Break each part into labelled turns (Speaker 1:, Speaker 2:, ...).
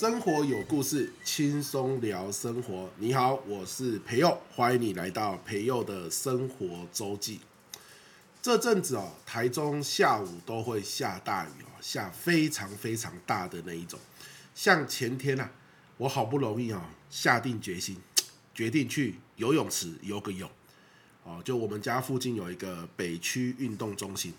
Speaker 1: 生活有故事，轻松聊生活。你好，我是培佑，欢迎你来到培佑的生活周记。这阵子哦，台中下午都会下大雨哦，下非常非常大的那一种。像前天呐、啊，我好不容易、哦，下定决心，决定去游泳池游个泳。哦，就我们家附近有一个北区运动中心。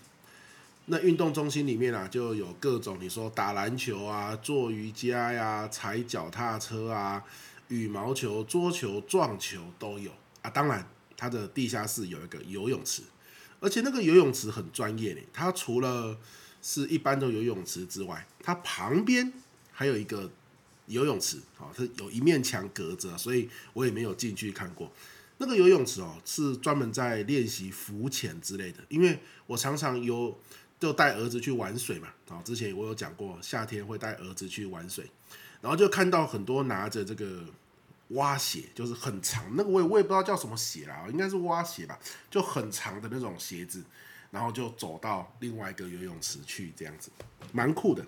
Speaker 1: 那运动中心里面啊，就有各种你说打篮球啊、做瑜伽呀、踩脚踏车啊、羽毛球、桌球、撞球都有啊。当然，它的地下室有一个游泳池，而且那个游泳池很专业的。它除了是一般的游泳池之外，它旁边还有一个游泳池啊，它有一面墙隔着，所以我也没有进去看过。那个游泳池哦，是专门在练习浮潜之类的，因为我常常有。就带儿子去玩水嘛，啊，之前我有讲过，夏天会带儿子去玩水，然后就看到很多拿着这个蛙鞋，就是很长，那个我也我也不知道叫什么鞋啦，应该是蛙鞋吧，就很长的那种鞋子，然后就走到另外一个游泳池去，这样子，蛮酷的，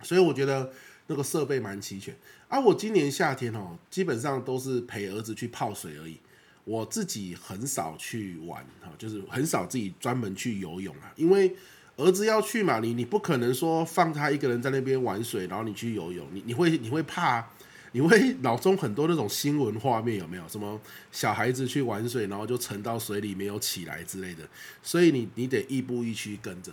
Speaker 1: 所以我觉得那个设备蛮齐全。啊，我今年夏天哦，基本上都是陪儿子去泡水而已。我自己很少去玩哈，就是很少自己专门去游泳啊，因为儿子要去嘛，你你不可能说放他一个人在那边玩水，然后你去游泳，你你会你会怕，你会脑中很多那种新闻画面有没有？什么小孩子去玩水，然后就沉到水里没有起来之类的，所以你你得亦步亦趋跟着。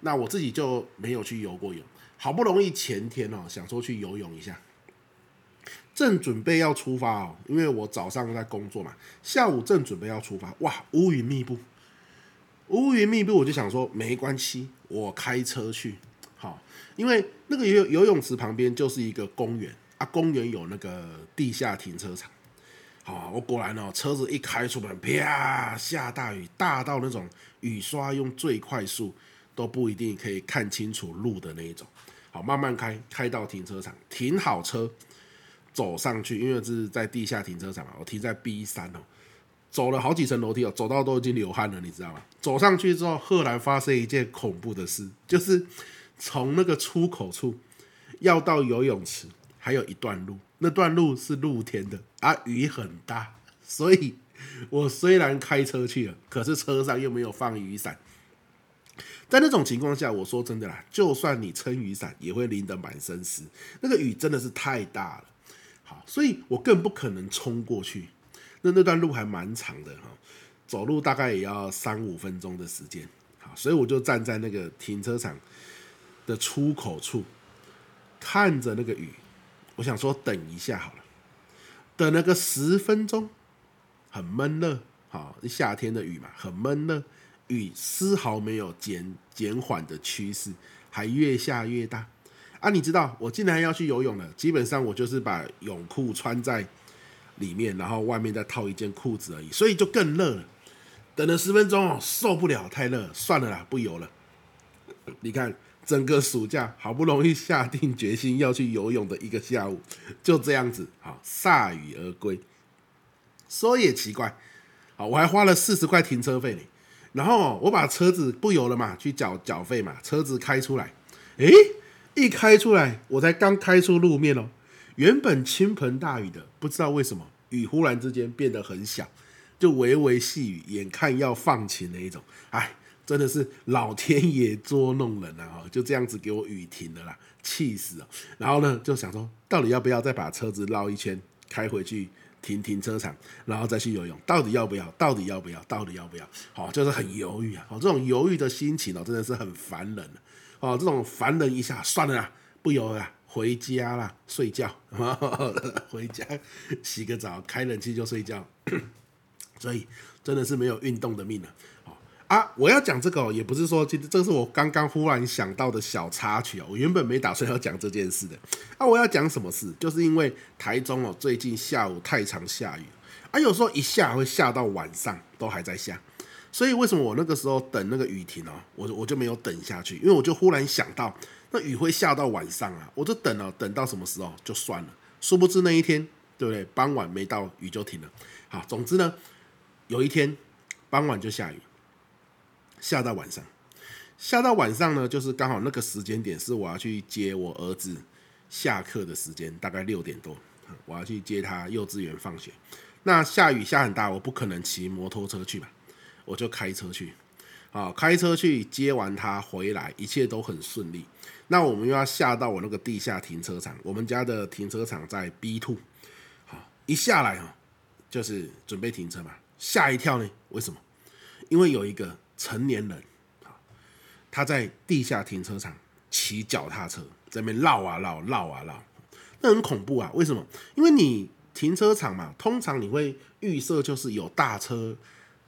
Speaker 1: 那我自己就没有去游过泳，好不容易前天哦，想说去游泳一下。正准备要出发哦，因为我早上在工作嘛，下午正准备要出发，哇，乌云密布，乌云密布，我就想说没关系，我开车去，好，因为那个游游泳池旁边就是一个公园啊，公园有那个地下停车场，好，我果然哦，车子一开出门，啪，下大雨，大到那种雨刷用最快速都不一定可以看清楚路的那一种，好，慢慢开，开到停车场，停好车。走上去，因为这是在地下停车场嘛，我停在 B 三哦，走了好几层楼梯哦，走到都已经流汗了，你知道吗？走上去之后，赫然发生一件恐怖的事，就是从那个出口处要到游泳池，还有一段路，那段路是露天的啊，雨很大，所以我虽然开车去了，可是车上又没有放雨伞，在那种情况下，我说真的啦，就算你撑雨伞，也会淋得满身湿，那个雨真的是太大了。好，所以我更不可能冲过去。那那段路还蛮长的哈，走路大概也要三五分钟的时间。好，所以我就站在那个停车场的出口处，看着那个雨。我想说等一下好了，等了个十分钟，很闷热。好，夏天的雨嘛，很闷热，雨丝毫没有减减缓的趋势，还越下越大。啊，你知道我竟然要去游泳了，基本上我就是把泳裤穿在里面，然后外面再套一件裤子而已，所以就更热了。等了十分钟哦，受不了，太热，算了啦，不游了。你看，整个暑假好不容易下定决心要去游泳的一个下午，就这样子，好，铩羽而归。说也奇怪，好，我还花了四十块停车费呢。然后我把车子不游了嘛，去缴缴费嘛，车子开出来，诶。一开出来，我才刚开出路面哦，原本倾盆大雨的，不知道为什么雨忽然之间变得很小，就微微细雨，眼看要放晴的一种。哎，真的是老天爷捉弄人啊！就这样子给我雨停了啦，气死了。然后呢，就想说，到底要不要再把车子绕一圈，开回去停停车场，然后再去游泳？到底要不要？到底要不要？到底要不要？好，就是很犹豫啊！好，这种犹豫的心情哦，真的是很烦人。哦，这种烦人一下，算了啦，不游了，回家啦，睡觉，回家洗个澡，开冷气就睡觉。所以真的是没有运动的命了。啊，我要讲这个也不是说，其实这是我刚刚忽然想到的小插曲哦。我原本没打算要讲这件事的。啊，我要讲什么事？就是因为台中哦，最近下午太常下雨，啊，有时候一下会下到晚上都还在下。所以为什么我那个时候等那个雨停哦，我我就没有等下去，因为我就忽然想到，那雨会下到晚上啊，我就等了，等到什么时候就算了。殊不知那一天，对不对？傍晚没到，雨就停了。好，总之呢，有一天傍晚就下雨，下到晚上，下到晚上呢，就是刚好那个时间点是我要去接我儿子下课的时间，大概六点多，我要去接他幼稚园放学。那下雨下很大，我不可能骑摩托车去吧，我就开车去。啊，开车去接完他回来，一切都很顺利。那我们又要下到我那个地下停车场，我们家的停车场在 B two。好，一下来哈，就是准备停车嘛，吓一跳呢。为什么？因为有一个成年人，他在地下停车场骑脚踏车，在那边绕啊绕，绕啊绕，那很恐怖啊。为什么？因为你停车场嘛，通常你会预设就是有大车、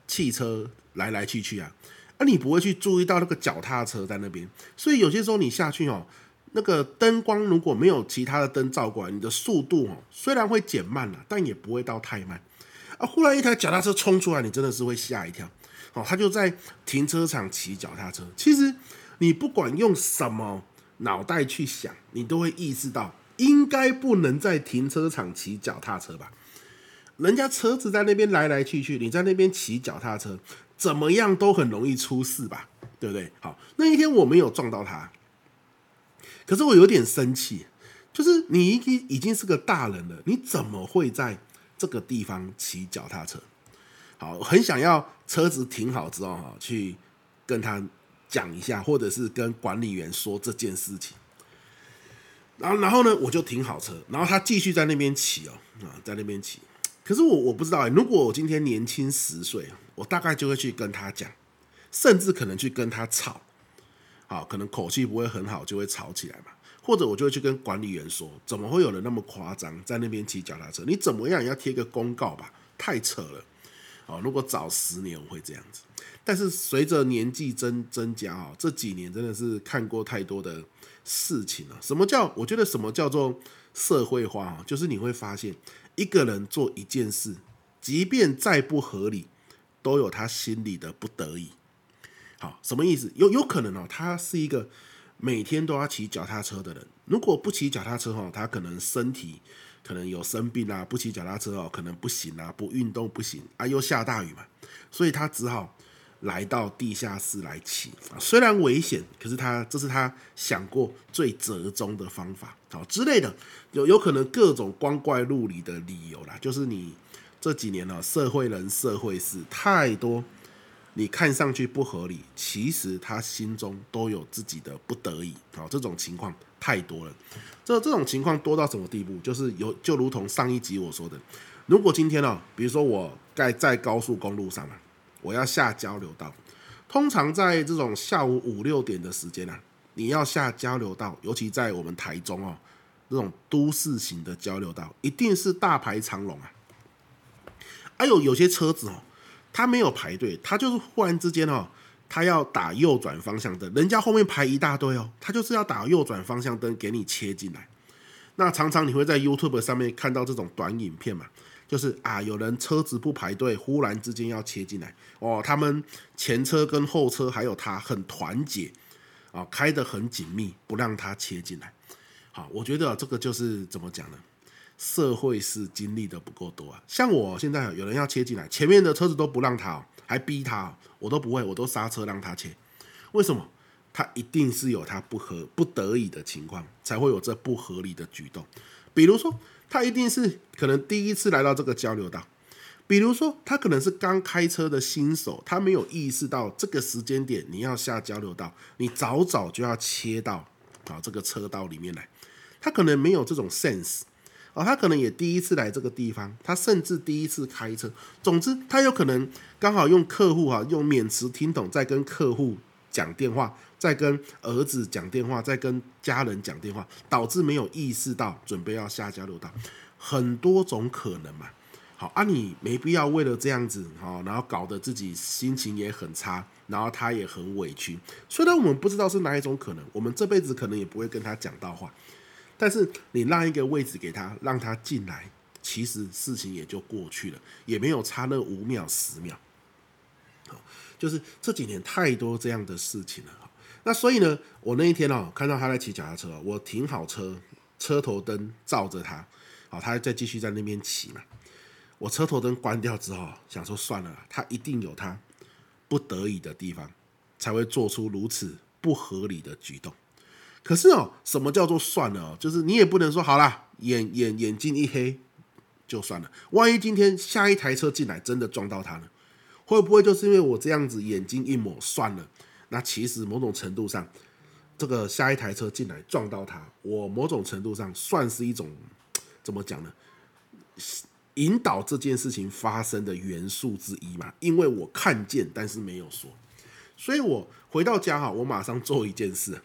Speaker 1: 汽车来来去去啊。那、你不会去注意到那个脚踏车在那边，所以有些时候你下去哦，那个灯光如果没有其他的灯照过来，你的速度哦虽然会减慢了，但也不会到太慢。啊，忽然一台脚踏车冲出来，你真的是会吓一跳。哦，他就在停车场骑脚踏车。其实你不管用什么脑袋去想，你都会意识到应该不能在停车场骑脚踏车吧？人家车子在那边来来去去，你在那边骑脚踏车。怎么样都很容易出事吧，对不对？好，那一天我没有撞到他，可是我有点生气，就是你已经已经是个大人了，你怎么会在这个地方骑脚踏车？好，很想要车子停好之后哈，去跟他讲一下，或者是跟管理员说这件事情。然后，然后呢，我就停好车，然后他继续在那边骑哦，啊，在那边骑。可是我我不知道哎，如果我今天年轻十岁，我大概就会去跟他讲，甚至可能去跟他吵，好，可能口气不会很好，就会吵起来嘛。或者我就会去跟管理员说，怎么会有人那么夸张在那边骑脚踏车？你怎么样也要贴个公告吧？太扯了。哦，如果早十年我会这样子，但是随着年纪增增加啊，这几年真的是看过太多的事情了。什么叫？我觉得什么叫做社会化？就是你会发现。一个人做一件事，即便再不合理，都有他心里的不得已。好，什么意思？有有可能哦，他是一个每天都要骑脚踏车的人。如果不骑脚踏车哦，他可能身体可能有生病啊，不骑脚踏车哦，可能不行啊，不运动不行啊，又下大雨嘛，所以他只好。来到地下室来骑啊，虽然危险，可是他这是他想过最折中的方法，好之类的，有有可能各种光怪陆离的理由啦。就是你这几年呢，社会人社会事太多，你看上去不合理，其实他心中都有自己的不得已，好，这种情况太多了。这这种情况多到什么地步？就是有就如同上一集我说的，如果今天呢，比如说我在在高速公路上啊。我要下交流道，通常在这种下午五六点的时间啊，你要下交流道，尤其在我们台中哦，这种都市型的交流道，一定是大排长龙啊。还、哎、有有些车子哦，它没有排队，它就是忽然之间哦，它要打右转方向灯，人家后面排一大堆哦，它就是要打右转方向灯给你切进来。那常常你会在 YouTube 上面看到这种短影片嘛。就是啊，有人车子不排队，忽然之间要切进来哦。他们前车跟后车还有他很团结啊，开得很紧密，不让他切进来。好，我觉得这个就是怎么讲呢？社会是经历的不够多啊。像我现在有人要切进来，前面的车子都不让他，还逼他，我都不会，我都刹车让他切。为什么？他一定是有他不合不得已的情况，才会有这不合理的举动。比如说。他一定是可能第一次来到这个交流道，比如说他可能是刚开车的新手，他没有意识到这个时间点你要下交流道，你早早就要切到啊这个车道里面来。他可能没有这种 sense 啊，他可能也第一次来这个地方，他甚至第一次开车。总之，他有可能刚好用客户哈用免持听筒在跟客户讲电话。在跟儿子讲电话，在跟家人讲电话，导致没有意识到准备要下交流道，很多种可能嘛。好啊，你没必要为了这样子，好，然后搞得自己心情也很差，然后他也很委屈。虽然我们不知道是哪一种可能，我们这辈子可能也不会跟他讲到话，但是你让一个位置给他，让他进来，其实事情也就过去了，也没有差那五秒十秒。就是这几年太多这样的事情了。那所以呢，我那一天哦，看到他在骑脚踏车，我停好车，车头灯照着他，好，他再继续在那边骑嘛。我车头灯关掉之后，想说算了，他一定有他不得已的地方，才会做出如此不合理的举动。可是哦，什么叫做算了哦？就是你也不能说好啦，眼眼眼睛一黑就算了。万一今天下一台车进来，真的撞到他呢？会不会就是因为我这样子眼睛一抹算了？那其实某种程度上，这个下一台车进来撞到他，我某种程度上算是一种怎么讲呢？引导这件事情发生的元素之一嘛。因为我看见，但是没有说，所以我回到家哈，我马上做一件事，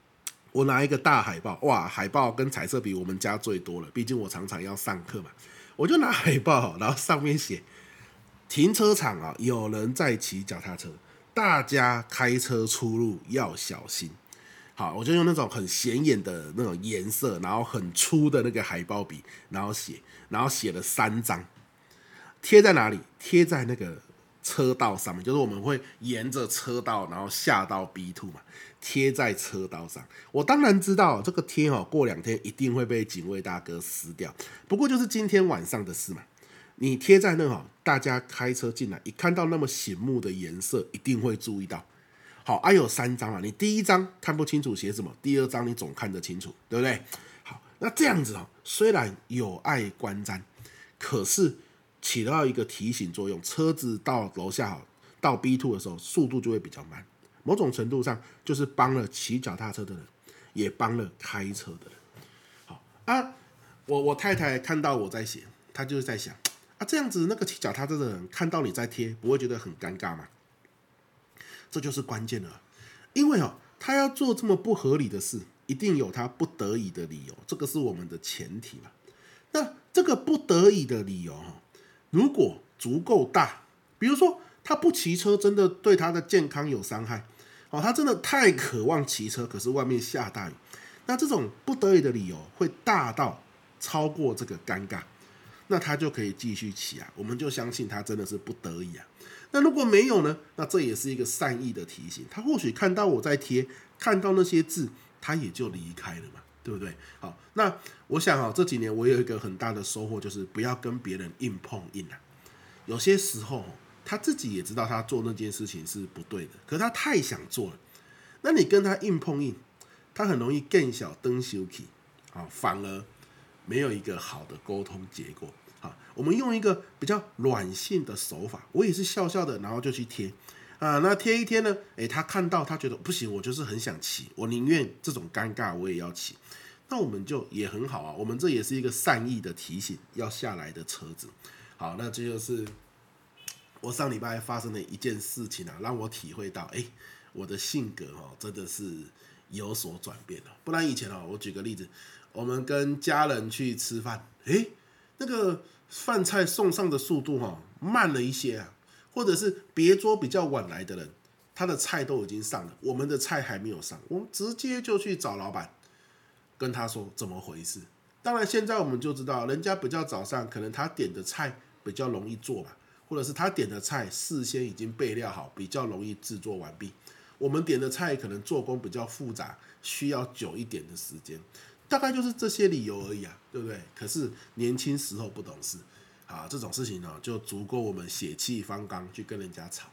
Speaker 1: 我拿一个大海报，哇，海报跟彩色笔我们家最多了，毕竟我常常要上课嘛，我就拿海报，然后上面写。停车场啊，有人在骑脚踏车，大家开车出入要小心。好，我就用那种很显眼的那种颜色，然后很粗的那个海报笔，然后写，然后写了三张，贴在哪里？贴在那个车道上面，就是我们会沿着车道，然后下到 B two 嘛，贴在车道上。我当然知道这个贴哦，过两天一定会被警卫大哥撕掉，不过就是今天晚上的事嘛。你贴在那哈，大家开车进来，一看到那么醒目的颜色，一定会注意到。好，啊有三张啊，你第一张看不清楚写什么，第二张你总看得清楚，对不对？好，那这样子哦，虽然有碍观瞻，可是起到一个提醒作用。车子到楼下到 B two 的时候，速度就会比较慢。某种程度上，就是帮了骑脚踏车的人，也帮了开车的人。好啊，我我太太看到我在写，她就是在想。啊，这样子那个骑脚踏车的人看到你在贴，不会觉得很尴尬吗？这就是关键了，因为哦，他要做这么不合理的事，一定有他不得已的理由，这个是我们的前提嘛。那这个不得已的理由哈，如果足够大，比如说他不骑车真的对他的健康有伤害，哦，他真的太渴望骑车，可是外面下大雨，那这种不得已的理由会大到超过这个尴尬。那他就可以继续骑啊，我们就相信他真的是不得已啊。那如果没有呢？那这也是一个善意的提醒。他或许看到我在贴，看到那些字，他也就离开了嘛，对不对？好，那我想啊，这几年我有一个很大的收获，就是不要跟别人硬碰硬啊。有些时候他自己也知道他做那件事情是不对的，可他太想做了。那你跟他硬碰硬，他很容易更小灯羞气啊，反而。没有一个好的沟通结果。好，我们用一个比较软性的手法，我也是笑笑的，然后就去贴啊。那贴一贴呢？诶，他看到他觉得不行，我就是很想骑，我宁愿这种尴尬我也要骑。那我们就也很好啊，我们这也是一个善意的提醒要下来的车子。好，那这就是我上礼拜发生的一件事情啊，让我体会到，诶，我的性格哦，真的是有所转变了。不然以前哦，我举个例子。我们跟家人去吃饭，诶，那个饭菜送上的速度哈慢了一些啊，或者是别桌比较晚来的人，他的菜都已经上了，我们的菜还没有上，我们直接就去找老板，跟他说怎么回事。当然现在我们就知道，人家比较早上，可能他点的菜比较容易做吧，或者是他点的菜事先已经备料好，比较容易制作完毕。我们点的菜可能做工比较复杂，需要久一点的时间。大概就是这些理由而已啊，对不对？可是年轻时候不懂事，啊，这种事情呢，就足够我们血气方刚去跟人家吵。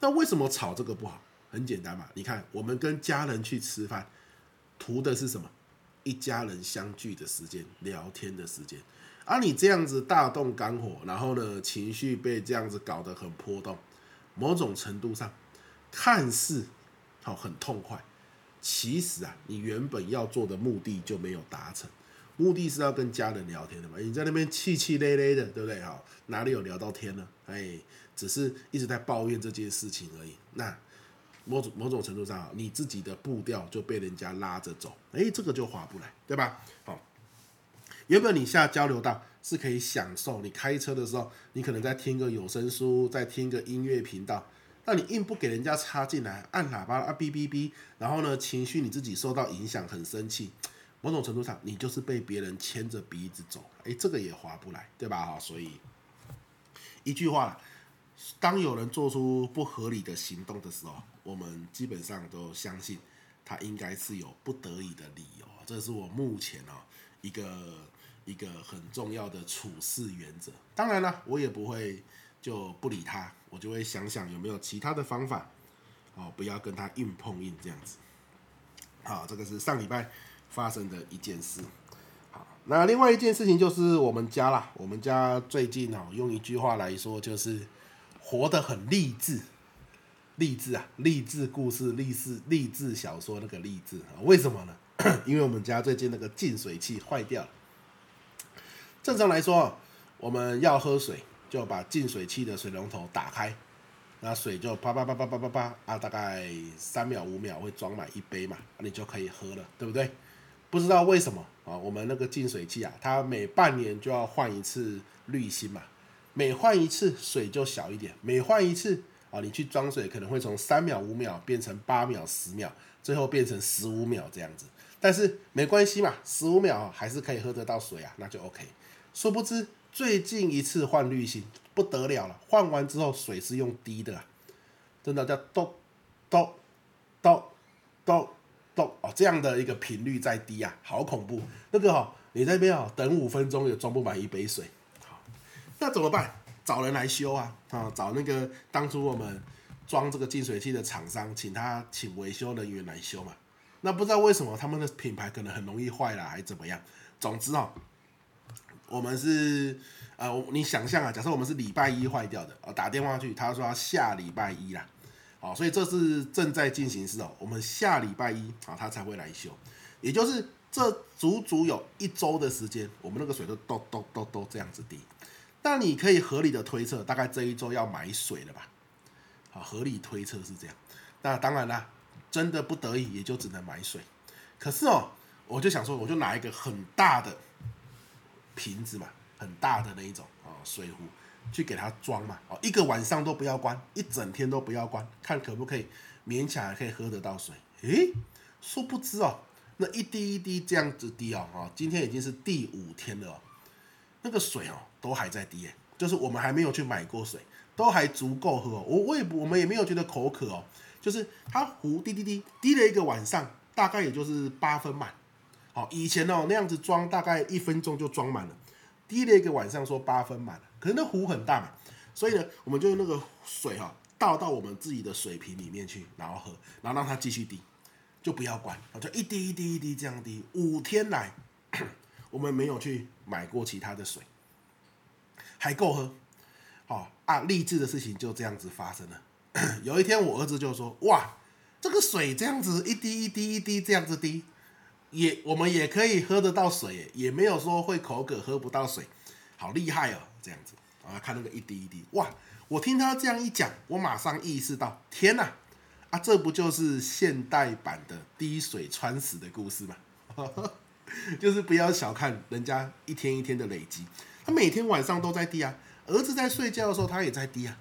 Speaker 1: 那为什么吵这个不好？很简单嘛，你看我们跟家人去吃饭，图的是什么？一家人相聚的时间，聊天的时间。而你这样子大动肝火，然后呢，情绪被这样子搞得很波动，某种程度上看似好很痛快。其实啊，你原本要做的目的就没有达成，目的是要跟家人聊天的嘛。你在那边气气咧咧的，对不对？好，哪里有聊到天呢？哎，只是一直在抱怨这件事情而已。那某种某种程度上，你自己的步调就被人家拉着走，哎，这个就划不来，对吧？好，原本你下交流道是可以享受，你开车的时候，你可能在听个有声书，在听个音乐频道。那你硬不给人家插进来，按喇叭啊哔哔哔，然后呢，情绪你自己受到影响，很生气，某种程度上你就是被别人牵着鼻子走，哎，这个也划不来，对吧？哈，所以一句话，当有人做出不合理的行动的时候，我们基本上都相信他应该是有不得已的理由，这是我目前啊一个一个很重要的处事原则。当然了，我也不会。就不理他，我就会想想有没有其他的方法，哦，不要跟他硬碰硬这样子。好，这个是上礼拜发生的一件事。好，那另外一件事情就是我们家啦，我们家最近哦，用一句话来说就是活得很励志，励志啊，励志故事，励志励志小说那个励志啊，为什么呢？因为我们家最近那个净水器坏掉了。正常来说，我们要喝水就把净水器的水龙头打开，那水就啪啪啪啪啪啪啪啊，大概三秒五秒会装满一杯嘛，你就可以喝了，对不对？不知道为什么啊，我们那个净水器啊，它每半年就要换一次滤芯嘛，每换一次水就小一点，每换一次啊，你去装水可能会从三秒五秒变成八秒十秒，最后变成十五秒这样子。但是没关系嘛，十五秒还是可以喝得到水啊，那就 OK。殊不知最近一次换滤芯不得了了，换完之后水是用滴的啊，真的叫咚咚咚咚咚哦，这样的一个频率在滴啊，好恐怖。那个哦，你在那边哦等五分钟也装不满一杯水，好，那怎么办？找人来修啊啊，找那个当初我们装这个净水器的厂商，请他请维修人员来修嘛。那不知道为什么他们的品牌可能很容易坏了，还是怎么样？总之哦，我们是呃，你想象啊，假设我们是礼拜一坏掉的，哦，打电话去，他说要下礼拜一啦，哦，所以这是正在进行式哦，我们下礼拜一啊，他才会来修，也就是这足足有一周的时间，我们那个水都都都都都这样子滴。但你可以合理的推测，大概这一周要买水了吧？好，合理推测是这样。那当然啦。真的不得已，也就只能买水。可是哦，我就想说，我就拿一个很大的瓶子嘛，很大的那一种哦，水壶去给它装嘛。哦，一个晚上都不要关，一整天都不要关，看可不可以勉强还可以喝得到水。诶，殊不知哦，那一滴一滴这样子滴哦，哦，今天已经是第五天了哦，那个水哦都还在滴诶，就是我们还没有去买过水，都还足够喝哦。我我也我们也没有觉得口渴哦。就是它壶滴滴滴滴了一个晚上，大概也就是八分满。好，以前哦那样子装，大概一分钟就装满了。滴了一个晚上，说八分满了，可是那壶很大嘛，所以呢，我们就用那个水哈倒到我们自己的水瓶里面去，然后喝，然后让它继续滴，就不要关，就一滴一滴一滴这样滴。五天来，我们没有去买过其他的水，还够喝。好啊，励志的事情就这样子发生了。有一天，我儿子就说：“哇，这个水这样子一滴一滴一滴这样子滴，也我们也可以喝得到水，也没有说会口渴喝不到水，好厉害哦！这样子啊，看那个一滴一滴，哇！我听他这样一讲，我马上意识到，天哪，啊，这不就是现代版的滴水穿石的故事吗？就是不要小看人家一天一天的累积，他每天晚上都在滴啊，儿子在睡觉的时候他也在滴啊。”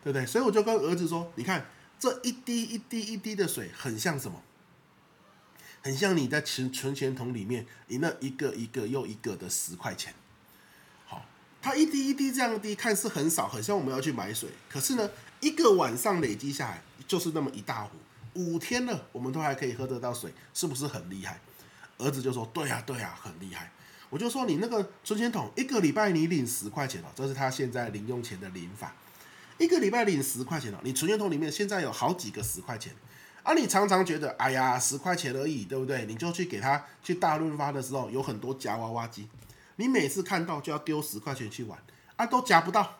Speaker 1: 对不对？所以我就跟儿子说：“你看这一滴一滴一滴的水，很像什么？很像你在存存钱筒里面，你那一个一个又一个的十块钱。好，它一滴一滴这样滴，看似很少，很像我们要去买水。可是呢，一个晚上累积下来，就是那么一大壶。五天了，我们都还可以喝得到水，是不是很厉害？”儿子就说：“对呀，对呀，很厉害。”我就说：“你那个存钱筒，一个礼拜你领十块钱哦，这是他现在零用钱的领法。”一个礼拜领十块钱哦，你存钱筒里面现在有好几个十块钱，啊，你常常觉得哎呀十块钱而已，对不对？你就去给他去大润发的时候有很多夹娃娃机，你每次看到就要丢十块钱去玩，啊，都夹不到，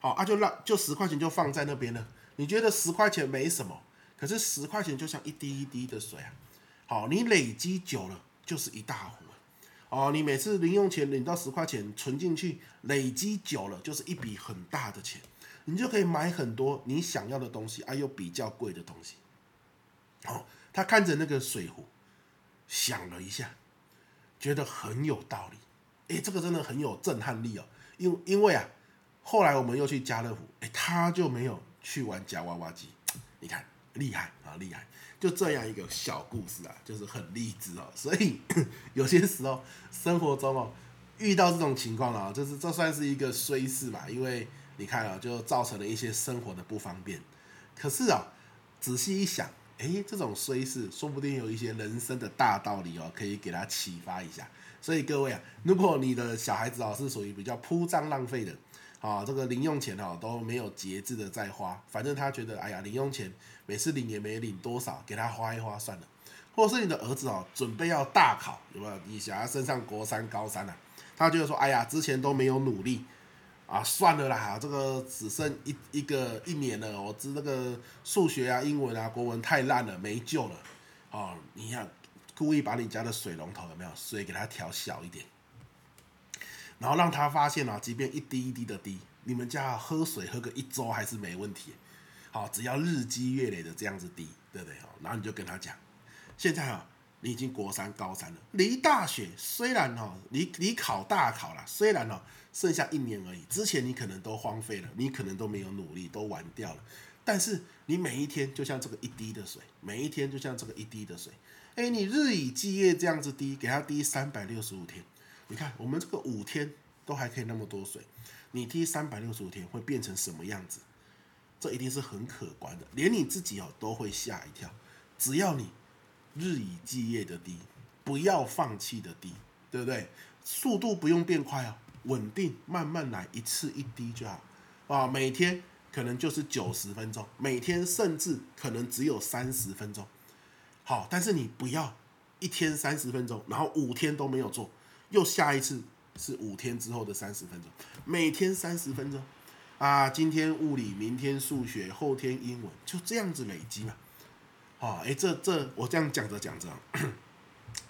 Speaker 1: 好啊，就让就十块钱就放在那边了。你觉得十块钱没什么，可是十块钱就像一滴一滴的水啊，好，你累积久了就是一大壶，哦，你每次零用钱领到十块钱存进去，累积久了就是一笔很大的钱。你就可以买很多你想要的东西，啊，又比较贵的东西。哦，他看着那个水壶，想了一下，觉得很有道理。诶，这个真的很有震撼力哦。因因为啊，后来我们又去家乐福，诶，他就没有去玩夹娃娃机。你看，厉害啊，厉害！就这样一个小故事啊，就是很励志哦。所以 有些时候生活中哦，遇到这种情况啊，就是这算是一个衰事吧，因为。你看啊，就造成了一些生活的不方便。可是啊，仔细一想，诶，这种衰事说不定有一些人生的大道理哦，可以给他启发一下。所以各位啊，如果你的小孩子啊是属于比较铺张浪费的，啊，这个零用钱哈都没有节制的在花，反正他觉得哎呀，零用钱每次领也没领多少，给他花一花算了。或者是你的儿子哦，准备要大考，有没有？你想要升上国三、高三了，啊，他就会说：“哎呀，之前都没有努力啊，算了啦，这个只剩一一个一年了，我知那个数学啊、英文啊、国文太烂了，没救了。”哦，你要故意把你家的水龙头有没有水给它调小一点，然后让他发现啊，即便一滴一滴的滴，你们家喝水喝个一周还是没问题。好，只要日积月累的这样子滴，对不对？哦然后你就跟他讲。现在啊，你已经国三、高三了，离大学虽然哈，离离考大考了，虽然哦，剩下一年而已。之前你可能都荒废了，你可能都没有努力，都玩掉了。但是你每一天就像这个一滴的水，每一天就像这个一滴的水。哎，你日以继夜这样子滴，给它滴三百六十五天。你看我们这个五天都还可以那么多水，你滴三百六十五天会变成什么样子？这一定是很可观的，连你自己哦都会吓一跳。只要你。日以继夜的滴，不要放弃的滴，对不对？速度不用变快哦，稳定慢慢来，一次一滴就好啊。每天可能就是九十分钟，每天甚至可能只有三十分钟。好，但是你不要一天三十分钟，然后五天都没有做，又下一次是五天之后的三十分钟，每天三十分钟啊。今天物理，明天数学，后天英文，就这样子累积嘛。哦，哎，这这我这样讲着讲着，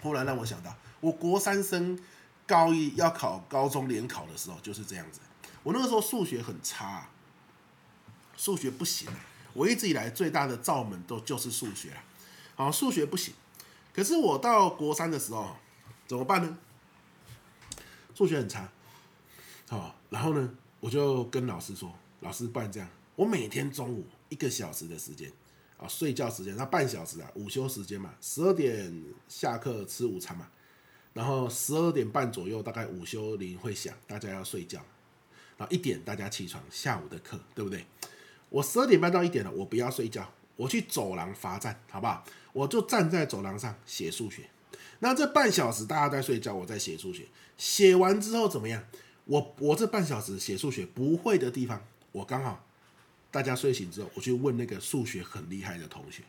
Speaker 1: 忽然让我想到，我国三升高一要考高中联考的时候就是这样子。我那个时候数学很差，数学不行。我一直以来最大的罩门都就是数学了。好，数学不行。可是我到国三的时候怎么办呢？数学很差。好，然后呢，我就跟老师说：“老师，不然这样，我每天中午一个小时的时间。”啊，睡觉时间那半小时啊，午休时间嘛，十二点下课吃午餐嘛，然后十二点半左右大概午休铃会响，大家要睡觉，然后一点大家起床，下午的课，对不对？我十二点半到一点了，我不要睡觉，我去走廊罚站，好不好？我就站在走廊上写数学，那这半小时大家在睡觉，我在写数学，写完之后怎么样？我我这半小时写数学不会的地方，我刚好。大家睡醒之后，我去问那个数学很厉害的同学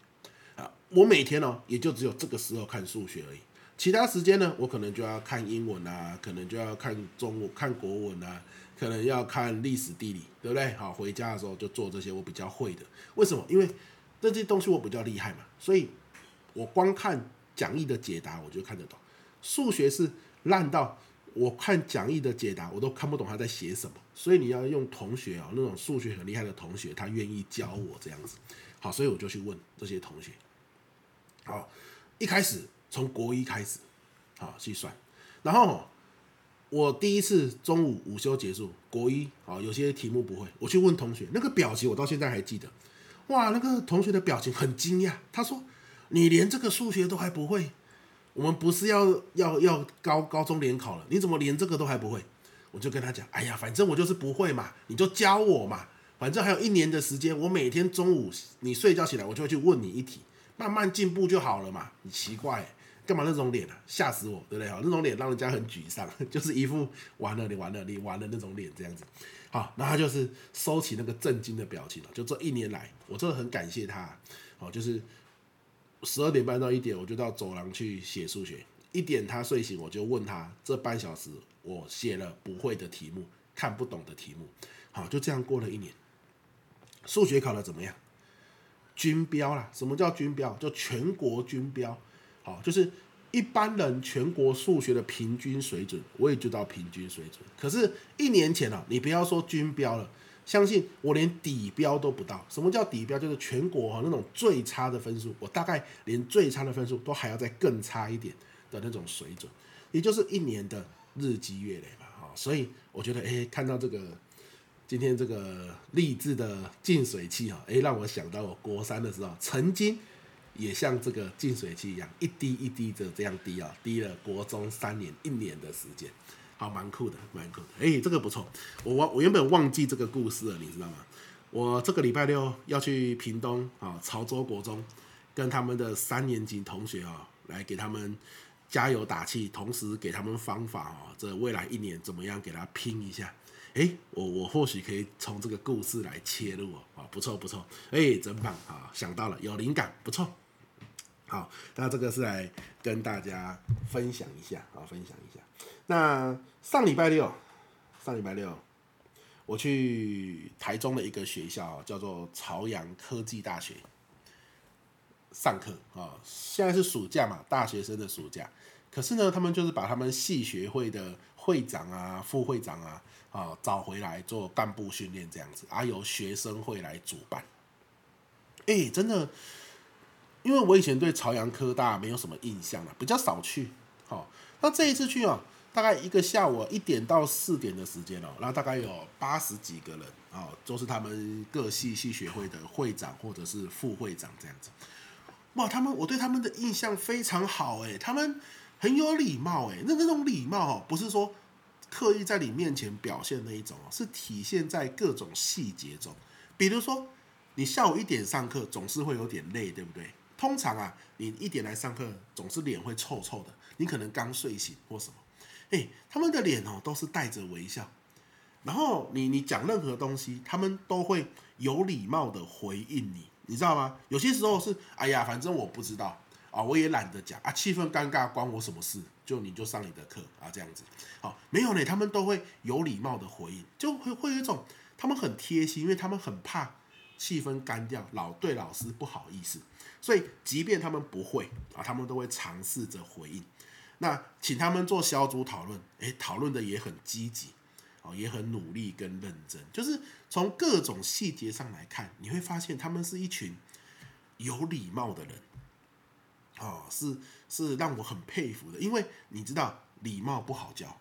Speaker 1: 啊。我每天呢，也就只有这个时候看数学而已，其他时间呢，我可能就要看英文啊，可能就要看中文、看国文啊，可能要看历史、地理，对不对？好，回家的时候就做这些我比较会的。为什么？因为这些东西我比较厉害嘛，所以我光看讲义的解答我就看得懂。数学是烂到。我看讲义的解答，我都看不懂他在写什么，所以你要用同学啊，那种数学很厉害的同学，他愿意教我这样子，好，所以我就去问这些同学，好，一开始从国一开始，好去算，然后我第一次中午午休结束，国一啊，有些题目不会，我去问同学，那个表情我到现在还记得，哇，那个同学的表情很惊讶，他说：“你连这个数学都还不会？”我们不是要要要高高中联考了，你怎么连这个都还不会？我就跟他讲，哎呀，反正我就是不会嘛，你就教我嘛，反正还有一年的时间，我每天中午你睡觉起来，我就会去问你一题，慢慢进步就好了嘛。你奇怪，干嘛那种脸啊？吓死我，对不对？好，那种脸让人家很沮丧，就是一副完了你完了你完了那种脸这样子。好，那他就是收起那个震惊的表情了。就这一年来，我真的很感谢他。好，就是。十二点半到一点，我就到走廊去写数学。一点他睡醒，我就问他这半小时我写了不会的题目、看不懂的题目。好，就这样过了一年。数学考得怎么样？均标啦。什么叫均标？就全国均标。好，就是一般人全国数学的平均水准，我也就到平均水准。可是，一年前啊，你不要说均标了。相信我连底标都不到。什么叫底标？就是全国哈那种最差的分数，我大概连最差的分数都还要再更差一点的那种水准，也就是一年的日积月累吧。哈，所以我觉得，哎，看到这个今天这个励志的净水器哈，哎，让我想到我国三的时候，曾经也像这个净水器一样，一滴一滴的这样滴啊，滴了国中三年一年的时间。好，蛮酷的，蛮酷的。哎、这个不错。我我我原本忘记这个故事了，你知道吗？我这个礼拜六要去屏东啊，潮州国中，跟他们的三年级同学啊，来给他们加油打气，同时给他们方法啊，这未来一年怎么样给他拼一下。哎、我我或许可以从这个故事来切入哦。啊，不错不错。哎、真棒啊！想到了，有灵感，不错。好，那这个是来跟大家分享一下啊，分享一下。那上礼拜六，上礼拜六，我去台中的一个学校，叫做朝阳科技大学上课啊。现在是暑假嘛，大学生的暑假。可是呢，他们就是把他们系学会的会长啊、副会长啊啊找回来做干部训练，这样子，啊由学生会来主办。哎，真的，因为我以前对朝阳科大没有什么印象了，比较少去。好，那这一次去啊。大概一个下午一点到四点的时间哦，然后大概有八十几个人哦，都是他们各系系学会的会长或者是副会长这样子。哇，他们我对他们的印象非常好诶，他们很有礼貌诶，那那种礼貌哦，不是说刻意在你面前表现那一种哦，是体现在各种细节中。比如说，你下午一点上课总是会有点累，对不对？通常啊，你一点来上课总是脸会臭臭的，你可能刚睡醒或什么。哎，他们的脸哦都是带着微笑，然后你你讲任何东西，他们都会有礼貌的回应你，你知道吗？有些时候是哎呀，反正我不知道啊，我也懒得讲啊，气氛尴尬关我什么事？就你就上你的课啊，这样子。好，没有呢，他们都会有礼貌的回应，就会会有一种他们很贴心，因为他们很怕气氛干掉，老对老师不好意思，所以即便他们不会啊，他们都会尝试着回应。那请他们做小组讨论，诶，讨论的也很积极，哦，也很努力跟认真。就是从各种细节上来看，你会发现他们是一群有礼貌的人，哦，是是让我很佩服的。因为你知道，礼貌不好教，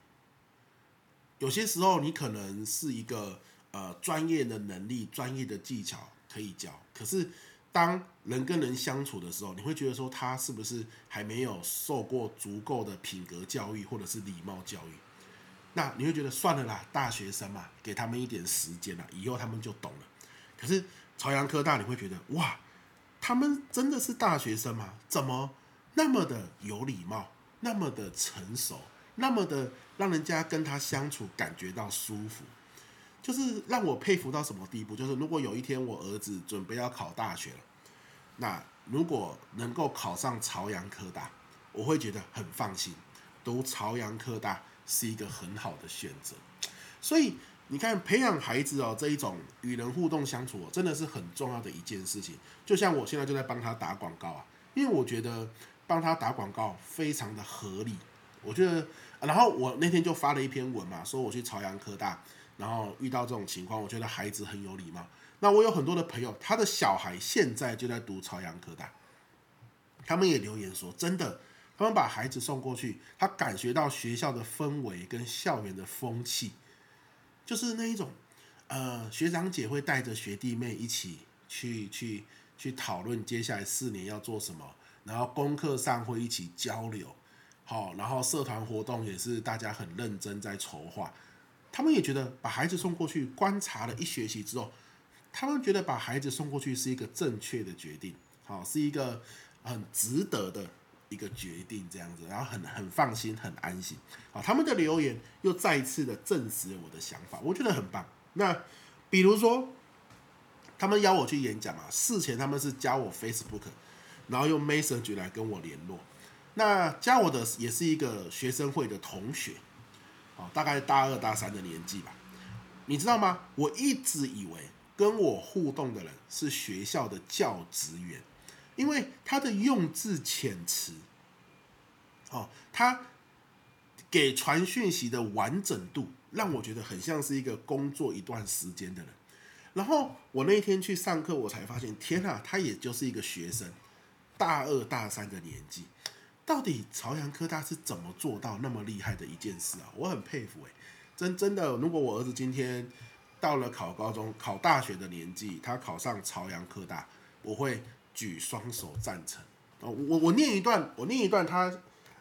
Speaker 1: 有些时候你可能是一个呃专业的能力、专业的技巧可以教，可是。当人跟人相处的时候，你会觉得说他是不是还没有受过足够的品格教育或者是礼貌教育？那你会觉得算了啦，大学生嘛，给他们一点时间啦，以后他们就懂了。可是朝阳科大，你会觉得哇，他们真的是大学生吗？怎么那么的有礼貌，那么的成熟，那么的让人家跟他相处感觉到舒服？就是让我佩服到什么地步？就是如果有一天我儿子准备要考大学了，那如果能够考上朝阳科大，我会觉得很放心，读朝阳科大是一个很好的选择。所以你看，培养孩子哦，这一种与人互动相处哦，真的是很重要的一件事情。就像我现在就在帮他打广告啊，因为我觉得帮他打广告非常的合理。我觉得，然后我那天就发了一篇文嘛，说我去朝阳科大。然后遇到这种情况，我觉得孩子很有礼貌。那我有很多的朋友，他的小孩现在就在读朝阳科大，他们也留言说，真的，他们把孩子送过去，他感觉到学校的氛围跟校园的风气，就是那一种，呃，学长姐会带着学弟妹一起去去去讨论接下来四年要做什么，然后功课上会一起交流，好，然后社团活动也是大家很认真在筹划。他们也觉得把孩子送过去观察了一学期之后，他们觉得把孩子送过去是一个正确的决定，好，是一个很值得的一个决定，这样子，然后很很放心，很安心。好，他们的留言又再一次的证实了我的想法，我觉得很棒。那比如说，他们邀我去演讲啊，事前他们是加我 Facebook，然后用 Messenger 来跟我联络。那加我的也是一个学生会的同学。大概大二大三的年纪吧，你知道吗？我一直以为跟我互动的人是学校的教职员，因为他的用字遣词，哦，他给传讯息的完整度，让我觉得很像是一个工作一段时间的人。然后我那天去上课，我才发现，天啊，他也就是一个学生，大二大三的年纪。到底朝阳科大是怎么做到那么厉害的一件事啊？我很佩服诶，真真的，如果我儿子今天到了考高中、考大学的年纪，他考上朝阳科大，我会举双手赞成。哦，我我念一段，我念一段他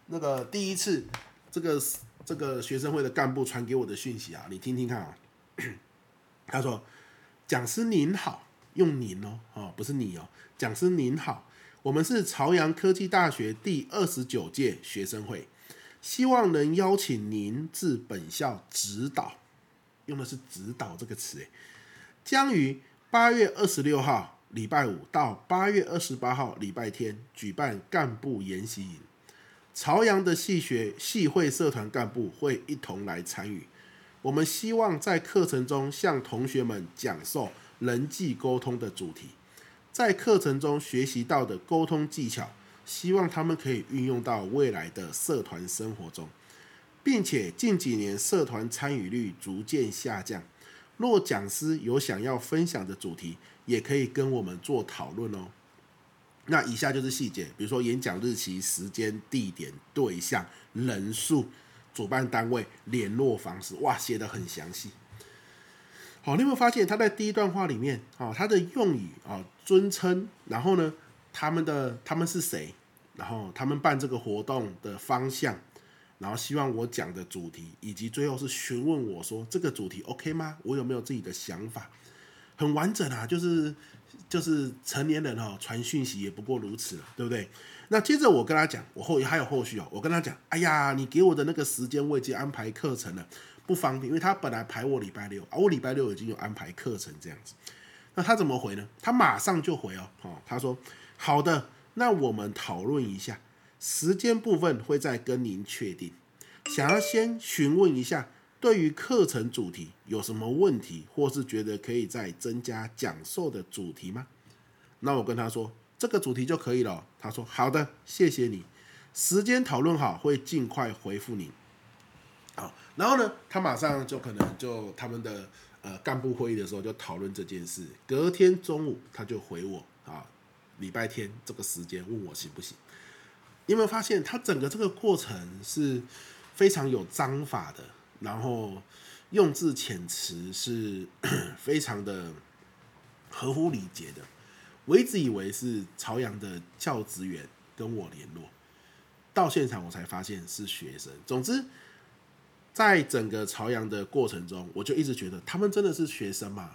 Speaker 1: 那个第一次这个这个学生会的干部传给我的讯息啊，你听听看啊。他说：“讲师您好，用您哦，哦，不是你哦，讲师您好。”我们是朝阳科技大学第二十九届学生会，希望能邀请您至本校指导，用的是“指导”这个词，诶，将于八月二十六号礼拜五到八月二十八号礼拜天举办干部研习营，朝阳的系学系会社团干部会一同来参与。我们希望在课程中向同学们讲授人际沟通的主题，在课程中学习到的沟通技巧，希望他们可以运用到未来的社团生活中，并且近几年社团参与率逐渐下降。若讲师有想要分享的主题，也可以跟我们做讨论哦。那以下就是细节，比如说演讲日期、时间、地点、对象、人数、主办单位、联络方式，哇，写得很详细。好，你有没有发现他在第一段话里面，啊，他的用语啊，尊称，然后呢，他们的他们是谁，然后他们办这个活动的方向。然后希望我讲的主题，以及最后是询问我说这个主题 OK 吗？我有没有自己的想法？很完整啊，就是就是成年人哦，传讯息也不过如此了，对不对？那接着我跟他讲，我后还有后续哦，我跟他讲，哎呀，你给我的那个时间我已经安排课程了，不方便，因为他本来排我礼拜六，啊，我礼拜六已经有安排课程这样子。那他怎么回呢？他马上就回哦，哦，他说好的，那我们讨论一下。时间部分会再跟您确定。想要先询问一下，对于课程主题有什么问题，或是觉得可以再增加讲授的主题吗？那我跟他说，这个主题就可以了。他说好的，谢谢你。时间讨论好，会尽快回复你。好，然后呢，他马上就可能就他们的呃干部会议的时候就讨论这件事。隔天中午他就回我啊，礼拜天这个时间问我行不行。你有没有发现，他整个这个过程是非常有章法的，然后用字遣词是 非常的合乎礼节的。我一直以为是朝阳的教职员跟我联络，到现场我才发现是学生。总之，在整个朝阳的过程中，我就一直觉得他们真的是学生吗？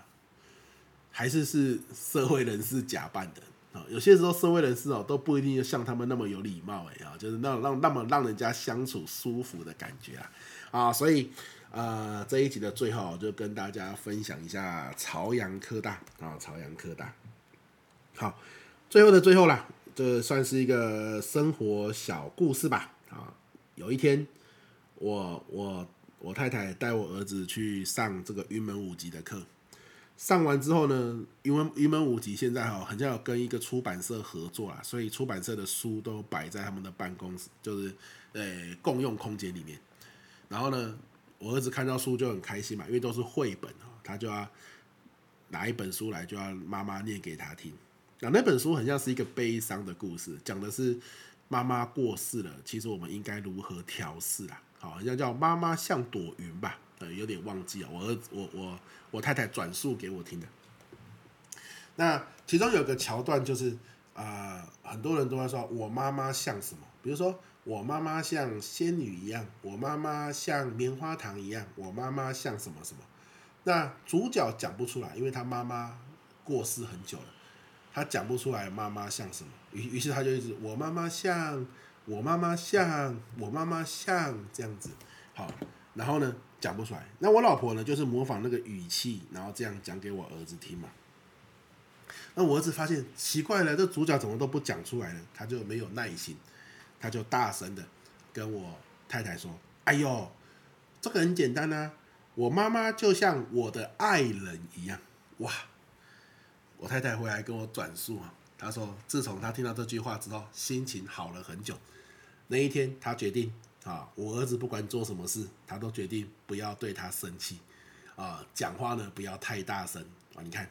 Speaker 1: 还是是社会人士假扮的？啊，有些时候社会人士哦都不一定像他们那么有礼貌哎啊，就是那种让那么让人家相处舒服的感觉啊啊，所以呃这一集的最后就跟大家分享一下朝阳科大啊，朝阳科大。好，最后的最后啦，这算是一个生活小故事吧啊。有一天，我我我太太带我儿子去上这个云门舞集的课。上完之后呢，因为云门舞集现在哈，好像有跟一个出版社合作啊，所以出版社的书都摆在他们的办公室，就是呃共用空间里面。然后呢，我儿子看到书就很开心嘛，因为都是绘本哦，他就要拿一本书来，就要妈妈念给他听。那那本书很像是一个悲伤的故事，讲的是妈妈过世了，其实我们应该如何调适啦？好，像叫妈妈像朵云吧。呃，有点忘记了，我儿子，我我我太太转述给我听的。那其中有个桥段就是，啊、很多人都在说我妈妈像什么？比如说我妈妈像仙女一样，我妈妈像棉花糖一样，我妈妈像什么什么？那主角讲不出来，因为他妈妈过世很久了，他讲不出来妈妈像什么。于于是他就一直我妈妈像，我妈妈像，我妈妈像这样子。好，然后呢？讲不出来，那我老婆呢？就是模仿那个语气，然后这样讲给我儿子听嘛。那我儿子发现奇怪了，这主角怎么都不讲出来呢？他就没有耐心，他就大声的跟我太太说：“哎呦，这个很简单啊，我妈妈就像我的爱人一样。”哇！我太太回来跟我转述啊，她说自从她听到这句话之后，心情好了很久。那一天，他决定。啊，我儿子不管做什么事，他都决定不要对他生气，啊，讲话呢不要太大声啊。你看，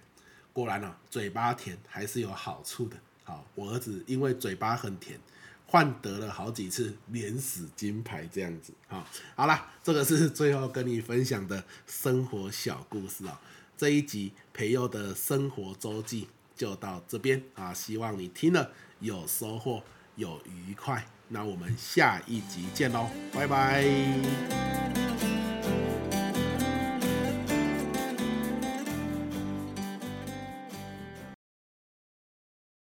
Speaker 1: 果然呢，嘴巴甜还是有好处的。好，我儿子因为嘴巴很甜，换得了好几次免死金牌这样子。好，好啦，这个是最后跟你分享的生活小故事啊。这一集培佑的生活周记就到这边啊，希望你听了有收获，有愉快。那我们下一集见喽拜拜。